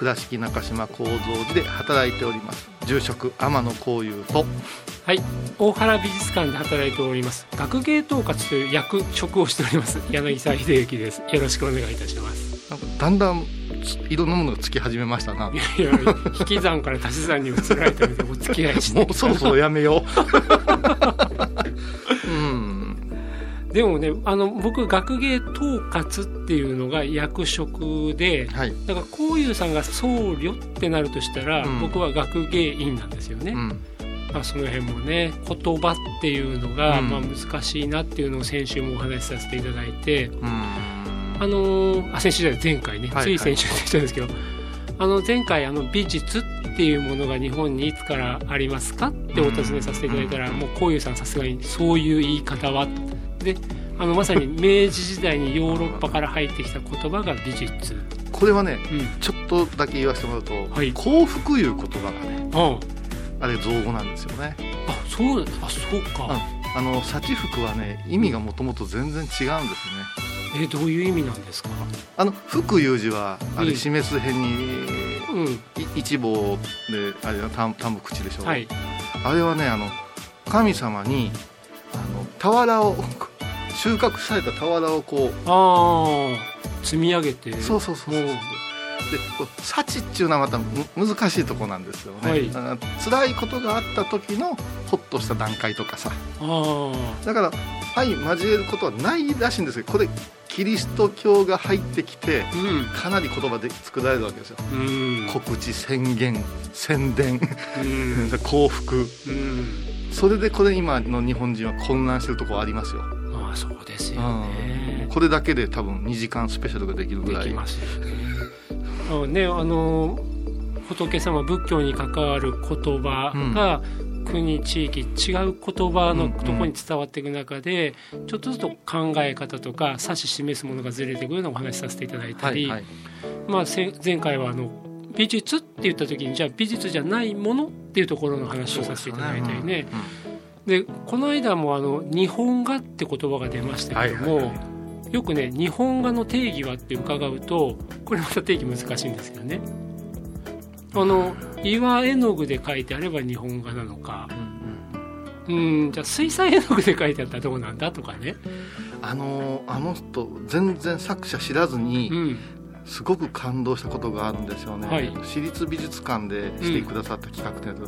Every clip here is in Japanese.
倉敷中島幸三寺で働いております。住職天野幸雄と。はい、大原美術館で働いております。学芸統括という役職をしております。柳沢秀幸です。よろしくお願いいたします。なんかだんだんついろんなものがつき始めましたな。いやいや引き算から足し算に移られたのでお付き合いして。もうそろそろやめよう。うんでもねあの僕学芸統括っていうのが役職ではい。だからこういうさんが僧侶ってなるとしたら、うん。僕は学芸員なんですよね、うん。まあ、その辺もね言葉っていうのが、うん。まあ、難しいなっていうのを先週もお話しさせていただいて。うん。あのーあ先週じゃない前回ね、はいつい先週でしたんですけど。あの前回あの美術っていうものが日本にいつからありますかってお尋ねさせていただいたら、もうこういうさんさすがにそういう言い方はであのまさに明治時代にヨーロッパから入ってきた言葉が美術、これはねうん、ちょっとだけ言わせてもらうと、はい。幸福いう言葉がねああれ造語なんですよね。あそうあそうか、あの幸福はね意味がもともと全然違うんですね。えどういう意味なんですか？あの福いう字はあれうん。示す辺に、うん。い一棒であれは単単無口でしょ、はい。あれはねあの神様にあの俵を収穫された俵をこうああ積み上げて。そうそうそうそう。もうでこう幸っていうのはまたむ難しいとこなんですよね、はい。あの辛いことがあった時のホッとした段階とかさ。あだから相交えることはないらしいんですけどこれキリスト教が入ってきてあうん。かなり言葉で作られるわけですよ。うん。告知宣言宣伝うん。幸福。うん。それでこれ今の日本人は混乱してるところありますよ、ああそうですようん。ねこれだけで多分2時間スペシャルができるぐらい。できますよね。あねあの仏様仏教に関わる言葉が、国地域違う言葉のところに伝わっていく中で、ちょっとずつ考え方とか指し示すものがずれてくるのをお話しさせていただいたり、はいはい。まあ、せ前回はあの美術って言った時にじゃあ美術じゃないものっていうところの話をさせていただいたりねでこの間もあの日本画って言葉が出ましたけども、はいはいはよくね日本画の定義はって伺うとこれまた定義難しいんですけどね。あの岩絵の具で描いてあれば日本画なのか。うんうんうんじゃあ水彩絵の具で描いてあったらどうなんだとかね、あのあの人全然作者知らずにうん、すごく感動したことがあるんですよね、はい。私立美術館でしてくださった企画で、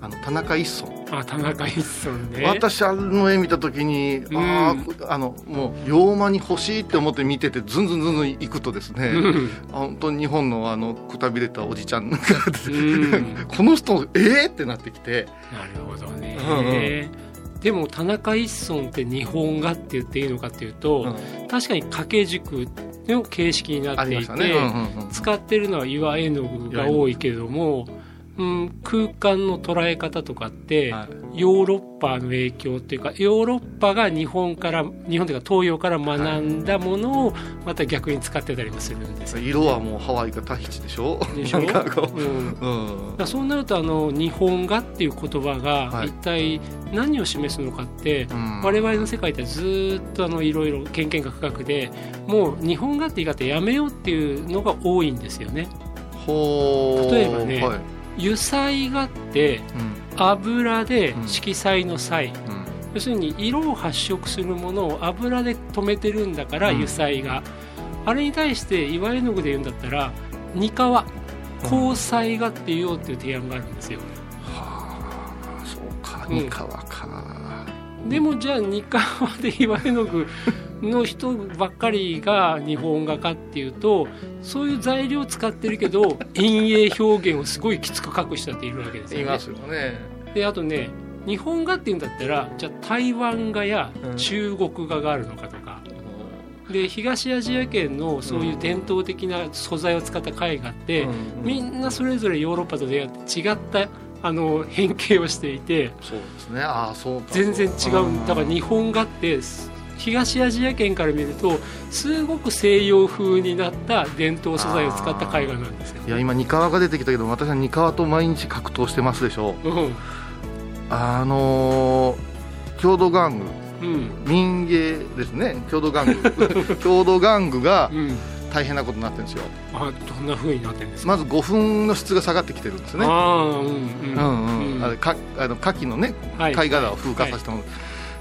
あの田中一村。あ田中一村ね。私あの絵見た時に、ん。あああのもう洋間に欲しいって思って見ててずんずんずんずん行くとですね、うん。あ本当に日本のあのくたびれたおじちゃんがうん。この人ええってなってきて。なるほどね、うんでも田中一村って日本画って言っていいのかっていうと、確かに掛け軸の形式になあっていて、ね、うんうんうん使ってるのは岩絵の具が多いけれども、うん、空間の捉え方とかって、はい。ヨーロッパの影響っていうかヨーロッパが日本から日本というか東洋から学んだものをまた逆に使ってたりもするんですよ。色はもうハワイかタヒチでしょ？でしょ？うんう、うん。そうなるとあの日本画っていう言葉はい。が一体何を示すのかって、うん。我々の世界ってずーっとあのいろいろ経験が深くでもう日本画って言い方やめようっていうのが多いんですよね。例えばねはい油彩画ってうん。油でうん。色彩の彩、うん。要するに色を発色するものを油で止めてるんだからうん。油彩画、あれに対して岩絵の具で言うんだったら二皮光彩画って言おうっていう提案があるんですよ。うん。三河か、でもじゃあ二河で岩絵の具の人ばっかりが日本画家っていうとそういう材料を使ってるけど陰影表現をすごいきつく描く人だっているわけですよね。いますよね。であとね日本画っていうんだったらじゃあ台湾画や中国画があるのかとか、で東アジア圏のそういう伝統的な素材を使った絵画って、うん。みんなそれぞれヨーロッパと出会って違ったあの変形をしていてそうですね。ああそうか。全然違うだ。から日本画って東アジア圏から見るとすごく西洋風になった伝統素材を使った絵画なんですよ。いや今二河が出てきたけど私は二河と毎日格闘してますでしょう。ん。あのー郷土玩具。うん。民芸ですね。郷土玩具。郷土玩具がうん、大変なことになってるんですよ。あどんな風になってるんですか、まず5分の質が下がってきてるんですね。ああうんうん。うんうん、あれかあの牡蠣のねはい。貝殻を風化させたもの、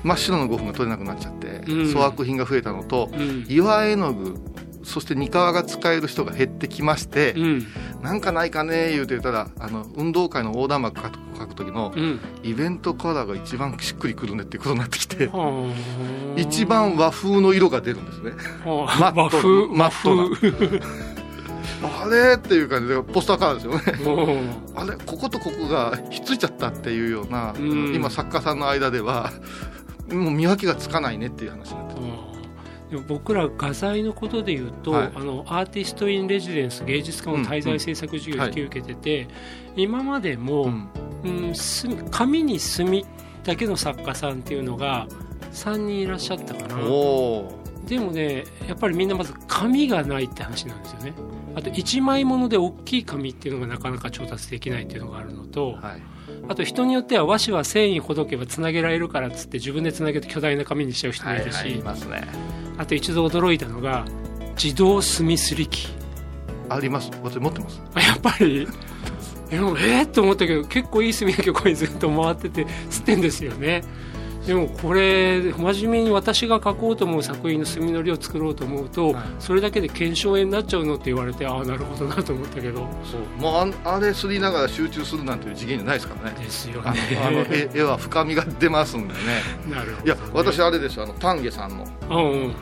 真っ白の5分が取れなくなっちゃって、うん。粗悪品が増えたのとうん。岩絵の具そして二河が使える人が減ってきまして、うん。なんかないかね言うてたらあの運動会の横断幕書く書く時のうん。イベントカラーが一番しっくりくるねっていうことになってきてはあ。一番和風の色が出るんですね。はあ。マット和風マットな。あれっていう感じでポスターカラーですよね。う。んあれこことここがひっついちゃったっていうような、うん。今作家さんの間ではもう見分けがつかないねっていう話になってるでも僕ら画材のことで言うと、はい。あのアーティスト・イン・レジデンス芸術家の滞在制作授業を引き受けてて、今までも、うん。紙に墨だけの作家さんっていうのが3人いらっしゃったかな。でもねやっぱりみんなまず紙がないって話なんですよね。あと1枚もので大きい紙っていうのがなかなか調達できないっていうのがあるのと、はいあと人によっては和紙は繊維ほどけばつなげられるからっつって自分でつなげて巨大な紙にしちゃう人もいるし、はいはいね。あと一度驚いたのが自動墨すり機あります。私持ってます。あ やっぱり？えー、と思ったけど結構いい墨だけここにずっと回ってて吸ってんですよねでもこれ真面目に私が描こうと思う作品の墨のりを作ろうと思うと、はい。それだけで腱鞘炎になっちゃうのって言われてああなるほどなと思ったけど。そう。もう。ああれすりながら集中するなんていう次元じゃないですからね。ですよあねのあの絵絵は深みが出ますんでね。なるほど、ね、いや私あれですよあの丹下さんの。うんうん。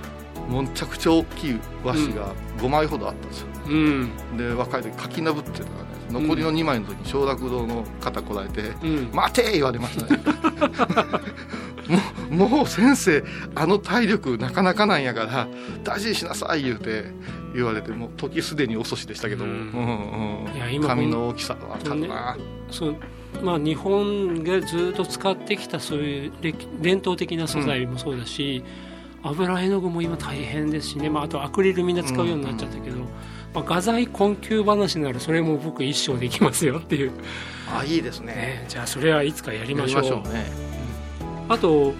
むちゃくちゃ大きい和紙が5枚ほどあったんですよ、うん。で若い時書きなぶってたからね残りの2枚の時に承諾堂の方来られてうん「待て!」言われましたね もうもう先生あの体力なかなかなんやから大事にしなさい言うて言われてもう時すでに遅しでしたけども、うん。うんうん。いや今紙の大きさはあったな、そうまあ、日本がずっと使ってきたそういう歴伝統的な素材もそうだし、油絵の具も今大変ですしね、まあ、あとアクリルみんな使うようになっちゃったけど、まあ、画材困窮話ならそれも僕一生できますよっていう、あいいですね。ね、じゃあそれはいつかやりやりましょう。ましょうね、あと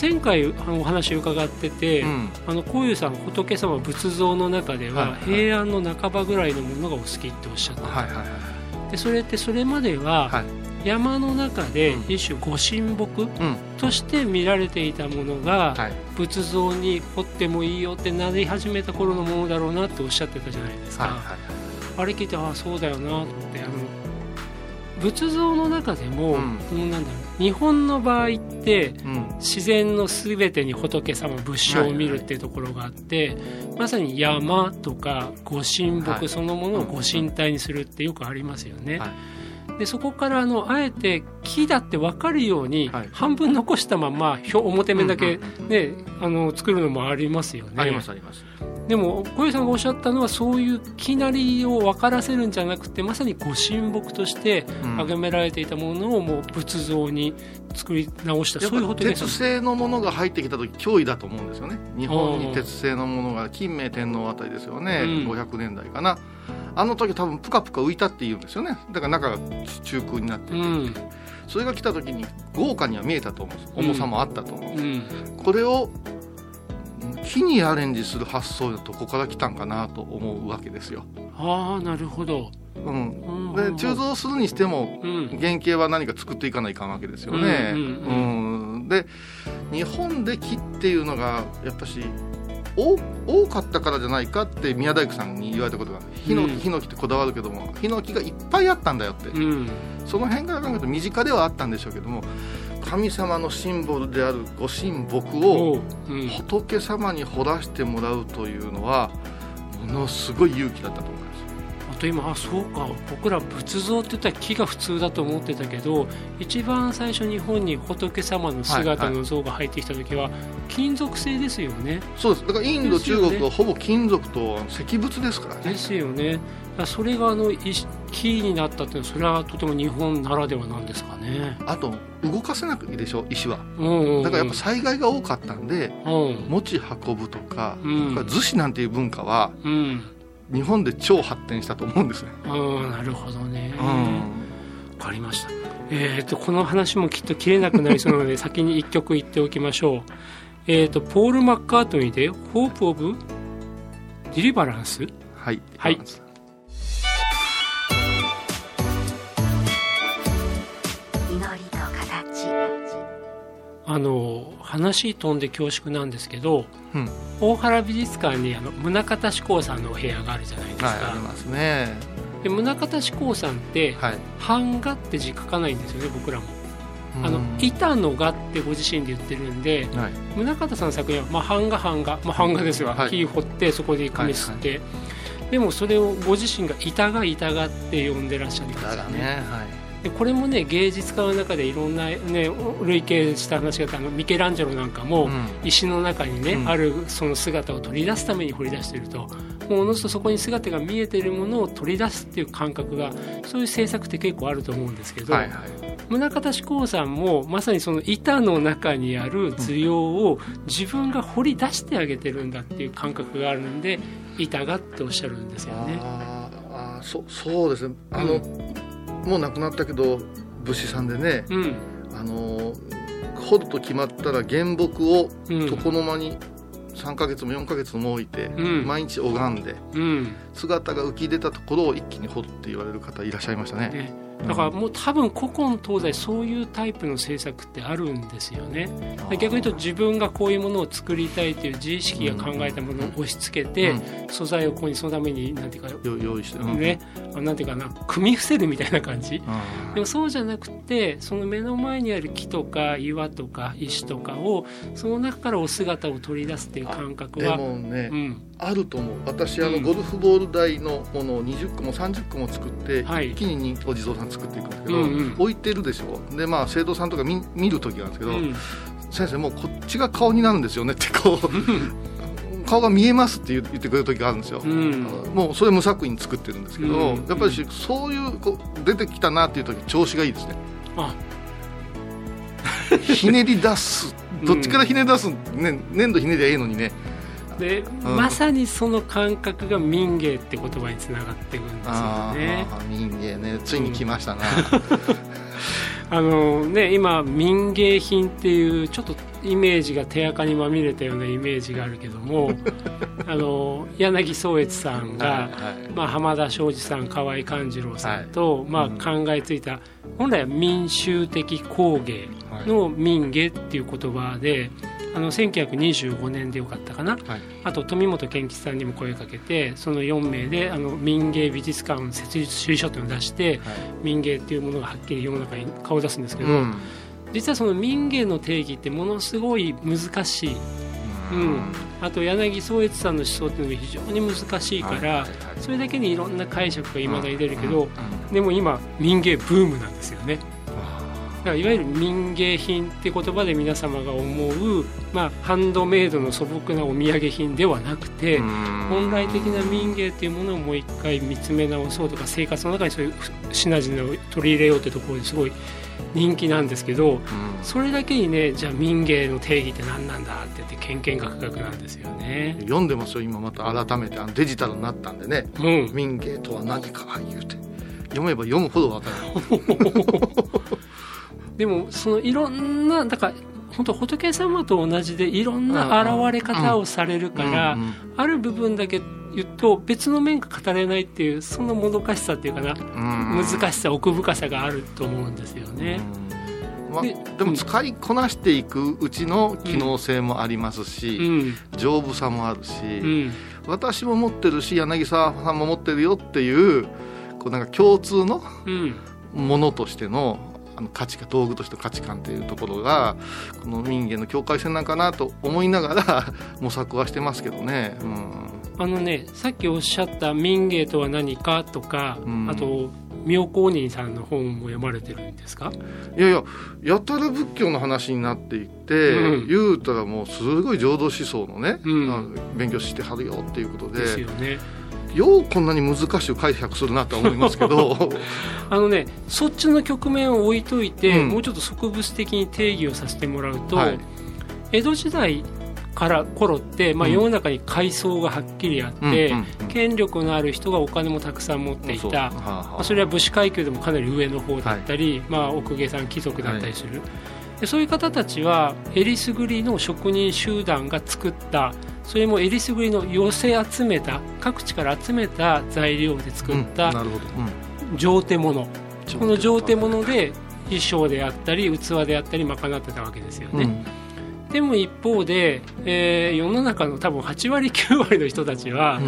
前回あのお話伺ってて、うん。あのこういうさん仏様仏像の中でははい平安の半ばぐらいのものがお好きっておっしゃった、はいはいはいでそれってそれまでははい。山の中でうん。一種ご神木うん。として見られていたものがはい。仏像に彫ってもいいよってなり始めた頃のものだろうなっておっしゃってたじゃないですか、はいはいあれ聞いてああそうだよなってあの仏像の中でも、うん。なんだろう日本の場合ってうん。自然の全てに仏様仏性を見るっていうところがあって、まさに山とかご神はい。木そのものをご神体にするってよくありますよね。はいでそこからあのあえて木だって分かるようにはい。半分残したまま表表面だけ、うんうんねあの作るのもありますよね。ありますあります。でも小遊さんがおっしゃったのはそういう木なりを分からせるんじゃなくてまさにご神木としてうん。崇められていたものをもう仏像に作り直した。やっそういうぱ鉄仏さん製のものが入ってきた時脅威だと思うんですよね。日本に鉄製のものが金明天皇あたりですよね、うん。500年代かなあの時多分プカプカ浮いたって言うんですよね。だから中が中空になってて、うん。それが来た時に豪華には見えたと思うんです。重さもあったと思う、うん。これを木にアレンジする発想はどこから来たんかなと思うわけですよ、ああなるほど、うん、うん。で鋳造するにしてもうん。原型は何か作っていかないかんわけですよね。うんで日本で木っていうのがやっぱし多多かったからじゃないかって宮大工さんに言われたことがヒノキ、うん。ヒノキってこだわるけどもヒノキがいっぱいあったんだよって、うん。その辺から考えると身近ではあったんでしょうけども神様のシンボルであるご神木を仏様に彫らしてもらうというのはものすごい勇気だったと思いますあと今あそうか僕ら仏像って言ったら木が普通だと思ってたけど一番最初日本に仏様の姿の像が入ってきた時は金属製ですよね、そうです。だからインド、ね中国はほぼ金属と石仏ですからね。ですよね。それがあの石木になったってそれはとても日本ならではなんですかね。あと動かせなくいいでしょ？石は。うんうんうん。だからやっぱ災害が多かったんでうん。持ち運ぶとか、うん。だから逗子なんていう文化はうん日本で超発展したと思うんですね、うんなるほどね。うん。わかりました。えー、とこの話もきっと切れなくなりそうなので先に1曲言っておきましょう。えー、とポール・マッカートニーで「ホープ・オブ・ディリバランス」はいはいあの話飛んで恐縮なんですけどうん。大原美術館にあの宗像志功さんのお部屋があるじゃないですか、はいありますね。で宗像志功さんってはい。版画って字書かないんですよね僕らも。あのうん板の画ってご自身で言ってるんではい。宗像さんの作品は、まあ、版画版画、まあ、版画ですよ、はい。木彫ってそこで紙吸って、でもそれをご自身が板画板画って呼んでらっしゃるんですよだがねはいでこれもね芸術家の中でいろんな、ね、類型した話があのミケランジェロなんかも、うん。石の中にね、うん。あるその姿を取り出すために掘り出していると。もうおのずとそこに姿が見えているものを取り出すっていう感覚がそういう制作って結構あると思うんですけど、はいはい。宗像志功さんもまさにその板の中にある図様を自分が掘り出してあげてるんだっていう感覚があるんで板がっておっしゃるんですよね。あーあーそそうですね。あの、うもう亡くなったけど武士さんでねうん。あの掘ると決まったら原木をうん。床の間に3ヶ月も4ヶ月も置いて、うん。毎日拝んでうん。姿が浮き出たところを一気に掘るって言われる方いらっしゃいましたね。ねだからもう多分古今東西そういうタイプの制作ってあるんですよね。で逆に言うと自分がこういうものを作りたいという自意識が考えたものを押し付けて、うん。素材をここにそのためになんていうか、よ用意して、うん。ねあなんていうかな組み伏せるみたいな感じ。あでもそうじゃなくてその目の前にある木とか岩とか石とかをその中からお姿を取り出すっていう感覚ではもね、うんあると思う。私あの、うん。ゴルフボール台のものを20個も30個も作って、はい。一気にお地蔵さん作っていくんですけど、うんうん。置いてるでしょ。でまあ生徒さんとか見見る時なんですけど、うん。先生もうこっちが顔になるんですよねってこう 顔が見えますって言言ってくれる時があるんですよ、うん。もうそれ無作為に作ってるんですけど、うんやっぱりしそういうこう出てきたなっていう時調子がいいですね。あ。ひねり出す。どっちからひねり出す、ね、粘土ひねりゃいいのにねで、ん。まさにその感覚が民芸って言葉につながっていくんですよあね。あ民芸ね。ついに来ましたな、あのね今民芸品っていうちょっとイメージが手垢にまみれたようなイメージがあるけども あの柳宗悦さんが、はいはい。まあ、浜田庄司さん河合勘次郎さんと、まあ、考えついた本来は民衆的工芸の民芸っていう言葉であの1925年でよかったかな。はい。あと富本健吉さんにも声かけてその4名であの民芸美術館設立主義書というのを出して民芸っていうものがはっきり世の中に顔を出すんですけど、うん。実はその民芸の定義ってものすごい難しい、うん、あと柳宗悦さんの思想っていうのが非常に難しいから、はいはいはい。それだけにいろんな解釈がいまだに出るけど、でも今民芸ブームなんですよねいわゆる民芸品って言葉で皆様が思う、まあ、ハンドメイドの素朴なお土産品ではなくて、本来的な民芸っていうものをもう一回見つめ直そうとか生活の中にそういう品々を取り入れようってところですごい人気なんですけどそれだけにねじゃあ民芸の定義って何なんだって言ってけんけんがくがくなんですよね。読んでますよ今また改めてあのデジタルになったんでねうん、民芸とは何か言うて。読めば読むほどわかる でもそのいろんなだから本当仏様と同じでいろんな現れ方をされるから、ある部分だけ言うと別の面が語れないっていうそのもどかしさっていうかなうん難しさ奥深さがあると思うんですよね。ででも使いこなしていくうちの機能性もありますし、うん。丈夫さもあるし、うん。私も持ってるし柳沢さんも持ってるよっていうこうなんか共通のうん。ものとしてのあの価値観道具としての価値観っていうところがこの民芸の境界線なんかなと思いながら 模索はしてますけどね。うん。あのねさっきおっしゃった民芸とは何かとか、うん。あと妙高人さんの本も読まれてるんですか？いやいややたら仏教の話になっていって、うん。言うたらもうすごい浄土思想のね、うん。勉強してはるよっていうことでですよねようこんなに難しく解釈するなとは思いますけど。あのねそっちの局面を置いといて、うん。もうちょっと植物的に定義をさせてもらうと、はい。江戸時代から頃って、まあ、うん。世の中に階層がはっきりあって、うん権力のある人がお金もたくさん持っていた、はあはあまあ、それは武士階級でもかなり上の方だったり、まあ、奥下さん貴族だったりする、でそういう方たちはえりすぐりの職人集団が作ったそれもえりすぐりの寄せ集めた各地から集めた材料で作っうんたなるほど、上手物、うんこの上手物で衣装であったり器であったり賄ってたわけですよね、うん。でも一方で、えー世の中の多分8割9割の人たちは、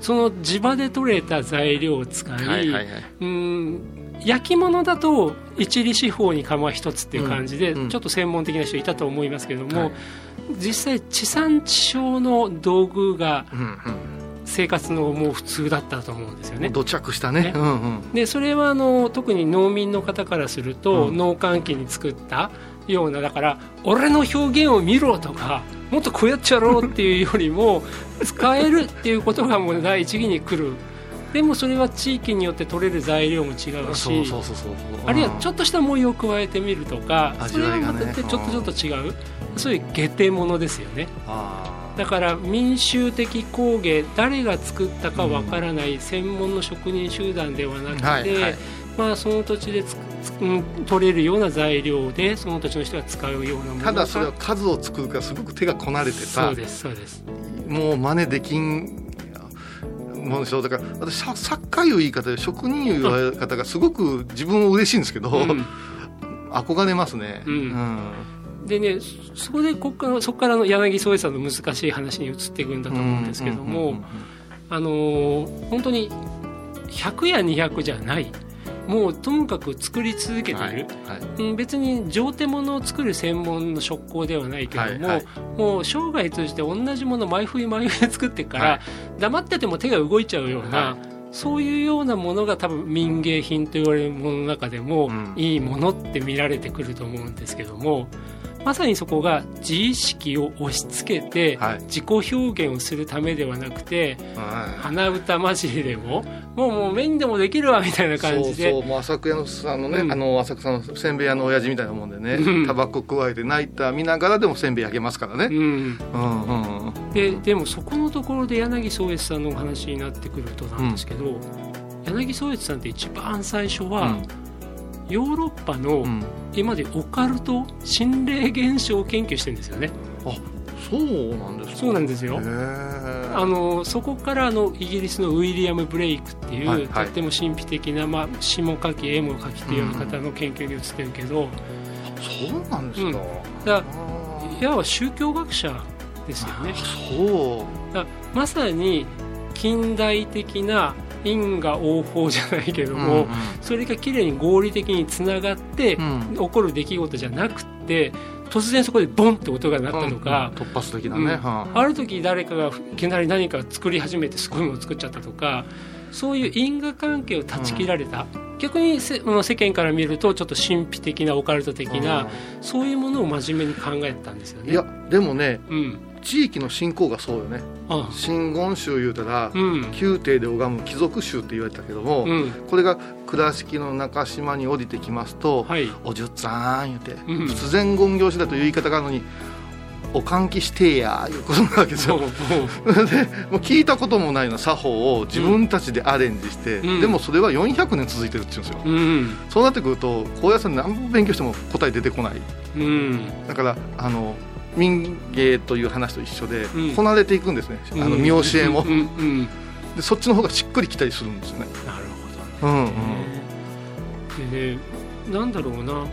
その地場で採れた材料を使い、はいはいはい。うん焼き物だと一里四方に釜一つっていう感じで、ちょっと専門的な人いたと思いますけども、はい。実際地産地消の道具がうん生活のもう普通だったと思うんですよね。うん土着したね。ね。うんうん。でそれはあの特に農民の方からすると、うん農閑期に作ったようなだから俺の表現を見ろとかもっとこうやっちゃろうっていうよりも使えるっていうことがもう第一義に来るでもそれは地域によって取れる材料も違うそうしそうそうそう。あるいはちょっっとした模様を加えてみるとか、それは味わいがねまたちょっとちょっと違う、そういう下手物ですよね。あだから民衆的工芸誰が作ったかわからない専門の職人集団ではなくて、はいはい。まあ、その土地でつくつくうん取れるような材料でその土地の人が使うようなものがただそれは数を作るからすごく手がこなれてそさうですそうです。もう真似できんものでしょだから私さ作家いう言い方で職人いう言い方がすごく自分も嬉しいんですけど、うん。憧れますね。うん。でねそそこでこっからそこからの柳宗悦さんの難しい話に移っていくんだと思うんですけども、うんうんうんあのー本当に100や200じゃないもうともかく作り続けている、はいはい。うん別に上手物を作る専門の職工ではないけども、はいはい。もう生涯通じて同じもの毎冬毎冬作ってから、はい。黙ってても手が動いちゃうような、はそういうようなものが多分民芸品と言われるものの中でも、うん。いいものって見られてくると思うんですけどもまさにそこが自意識を押し付けて、はい。自己表現をするためではなくては鼻歌混じりでももうもう目にでもできるわみたいない感じで。そうそうもう浅草さんのね、うん。あの浅草のせんべい屋の親父みたいなもんでね、うん。タバコ加えてナイター見ながらでもせんべい焼けますからね、うん。うんうんうん。ででもそこのところで柳宗悦さんのお話になってくるとなんですけど、柳宗悦さんって一番最初は、ヨーロッパのうん。今までオカルト心霊現象を研究してるんですよね。あそうなんですか。そうなんですよ。あのそこからあのイギリスのウィリアム・ブレイクっていう、はいはい。とっても神秘的な、まあ、詩も書き絵も書きっていう方の研究に移ってるけど、そうなんですか、うん。だいわば宗教学者ですよね。そう。まさに近代的な因果応報じゃないけども、うんそれがきれいに合理的につながって、うん。起こる出来事じゃなくて突然そこでボンって音が鳴ったとか、突発的なね、うん。はあ。る時誰かがいきなり何か作り始めてすごいものを作っちゃったとかそういう因果関係を断ち切られた、逆にせあの世間から見るとちょっと神秘的なオカルト的な、そういうものを真面目に考えてたんですよね。いやでもねうん地域の信仰がそうよね。あ真言宗言うたら、うん。宮廷で拝む貴族宗って言われたけども、うん。これが倉敷の中島に降りてきますと「はい。おじゅっさん」言うて、うん。仏前言行師だという言い方があるのに「お換気してや」いうことなわけ ですよ。でもう聞いたこともないような作法を自分たちでアレンジして、うん。でもそれは400年続いてるって言うんですよ、うんそうなってくると高野山で何本勉強しても答え出てこない。うん。だからあの民芸という話と一緒で、うん。こなれていくんですね、あの見教えも、でそっちの方がしっくりきたりするんですよね。なるほどうんうん。でねなんだろうな。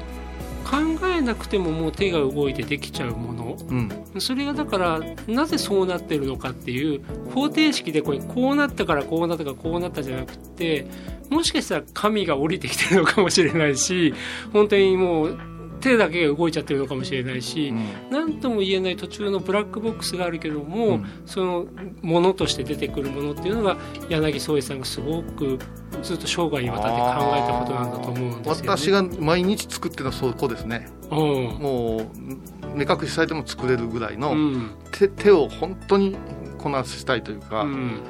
考えなくてももう手が動いてできちゃうもの、うん。それがだからなぜそうなってるのかっていう方程式でこれこうなったからこうなったからこうなったじゃなくてもしかしたら神が降りてきてるのかもしれないし本当にもう手だけが動いちゃってるのかもしれないし、何とも言えない途中のブラックボックスがあるけども、うん。そのものとして出てくるものっていうのが柳宗悦さんがすごくずっと生涯にわたって考えたことなんだと思うんですよね。私が毎日作ってるのはそこですね。うん。もう目隠しされても作れるぐらいの、うん。手手を本当にこなしたいというか、うん。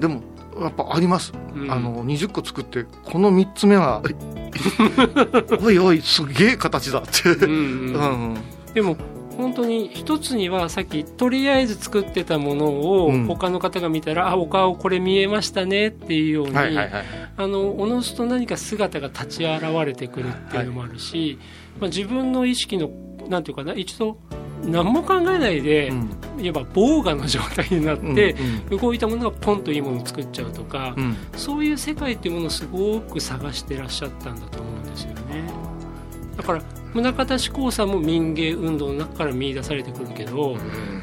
でもやっぱあります、うん。あの20個作ってこの3つ目は おいおいすげえ形だって、うんううんん。でも本当に一つにはさっきとりあえず作ってたものをうん。他の方が見たら、あお顔これ見えましたねっていうように、はいはいはい。あのおのずと何か姿が立ち現れてくるっていうのもあるし、まあ、自分の意識のなんていうかな一度何も考えないで、うん。いわば防我の状態になって、うん動いたものがポンといいものを作っちゃうとか、うん。そういう世界っていうものをすごく探してらっしゃったんだと思うんですよね。だから宗像志功さんも民芸運動の中から見出されてくるけど、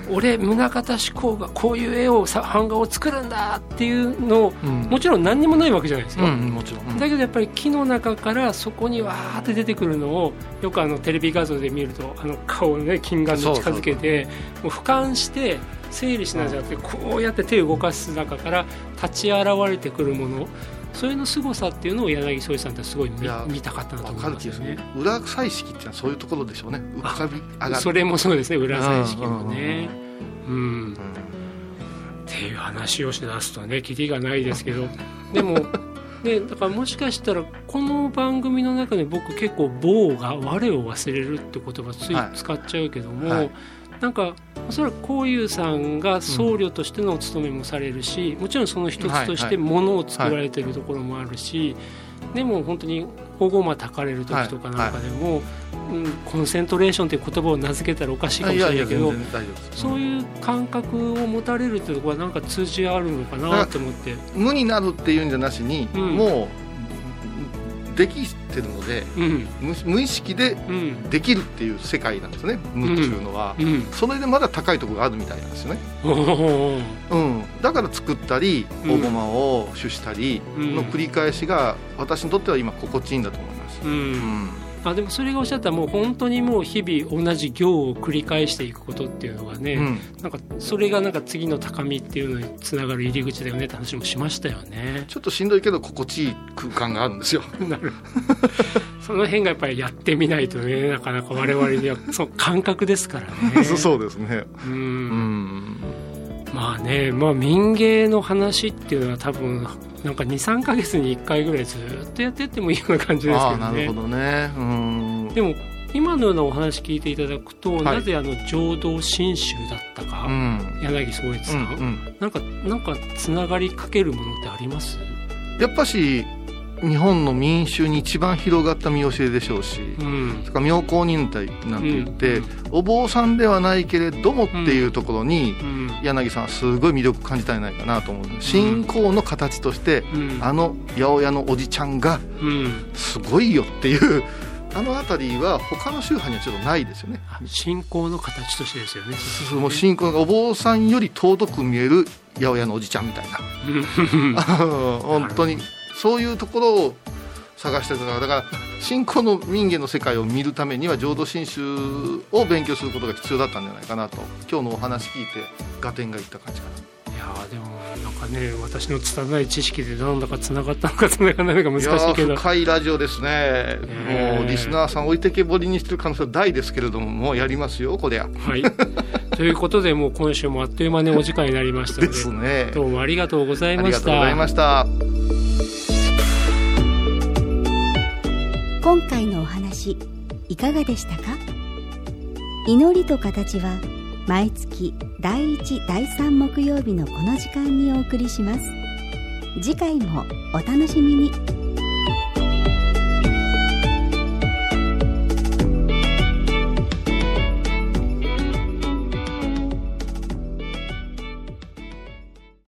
俺宗像志功がこういう絵をさ版画を作るんだっていうのをうん。もちろん何にもないわけじゃないですよ、うんもちろん、うんだけどやっぱり木の中からそこにわーって出てくるのをよくあのテレビ画像で見るとあの顔をね金眼で近づけてもう俯瞰して整理しなじゃなくてこうやって手を動かす中から立ち現れてくるものそれの凄さっていうのを柳宗悦さんってすごい見たかったなとわ思いますよね。裏彩色っていうのはそういうところでしょうね。浮かび上がる。それもそうですね。裏彩色もね。うんっていう話をしだすとねキリがないですけど。でも ねだからもしかしたらこの番組の中で僕結構「棒が我を忘れる」って言葉ついはい。使っちゃうけども、はいなんかおそらくこういうさんが僧侶としてのお務めもされるし、もちろんその一つとしてものを作られてるところもあるし、でも本当に保護魔たかれる時とかなんかでも、うん、コンセントレーションという言葉を名付けたらおかしいかもしれないけどそういう感覚を持たれるっていうところはなんか通じあるのかなと思って、無になるっていうんじゃなしに、うん。もうできてるのでうん。無無意識でうん。できるっていう世界なんですね無っていうのは、うん。それでまだ高いところがあるみたいなんですよね、うん、だから作ったりうん。大駒を主したりの繰り返しが私にとっては今心地いいんだと思います、ううんんあでもそれがおっしゃったもう本当にもう日々同じ行を繰り返していくことっていうのがね、うん。なんかそれがなんか次の高みっていうのにつながる入り口だよねって話もしましたよね。ちょっとしんどいけど心地いい空間があるんですよ。なるその辺がやっぱりやってみないとねなかなか我々にはそう感覚ですからね。そうですね。ううんんまあね、まあ、民芸の話っていうのは多分なんか23か月に1回ぐらいずっとやってってもいいような感じですけどね。なるほどね。うん。でも今のようなお話聞いていただくと、はい。なぜあの浄土真宗だったか、うん。柳宗悦さん、うんうん。なんかなんかつながりかけるものってあります？やっぱし日本の民衆に一番広がった見教えでしょうし、うん。それから妙高忍耐なんて言って、うん。お坊さんではないけれどもっていうところに、うん。柳さんはすごい魅力感じたんじゃないかなと思う。信仰の形として、うん。あの八百屋のおじちゃんがうん。すごいよっていうあの辺りは他の宗派にはちょっとないですよね。あ信仰の形としてですよね。もう信仰がお坊さんより尊く見える八百屋のおじちゃんみたいな。本当にそういうところを探してるからだから信仰の民芸の世界を見るためには浄土真宗を勉強することが必要だったんじゃないかなと今日のお話聞いて合点がいった感じかいやーでもなんかね私の拙い知識でなんだかつながったのかつながらないのか難な。しいけど深いラジオですね、ねもうリスナーさん置いてけぼりにしてる可能性は大ですけれどももうやりますよこりゃはい。ということで、もう今週もあっという間にお時間になりましたのでねどうもありがとうございあました。りがとうございました今回のお話いかがでしたか？祈りと形は毎月第1第3木曜日のこの時間にお送りします。次回もお楽しみに。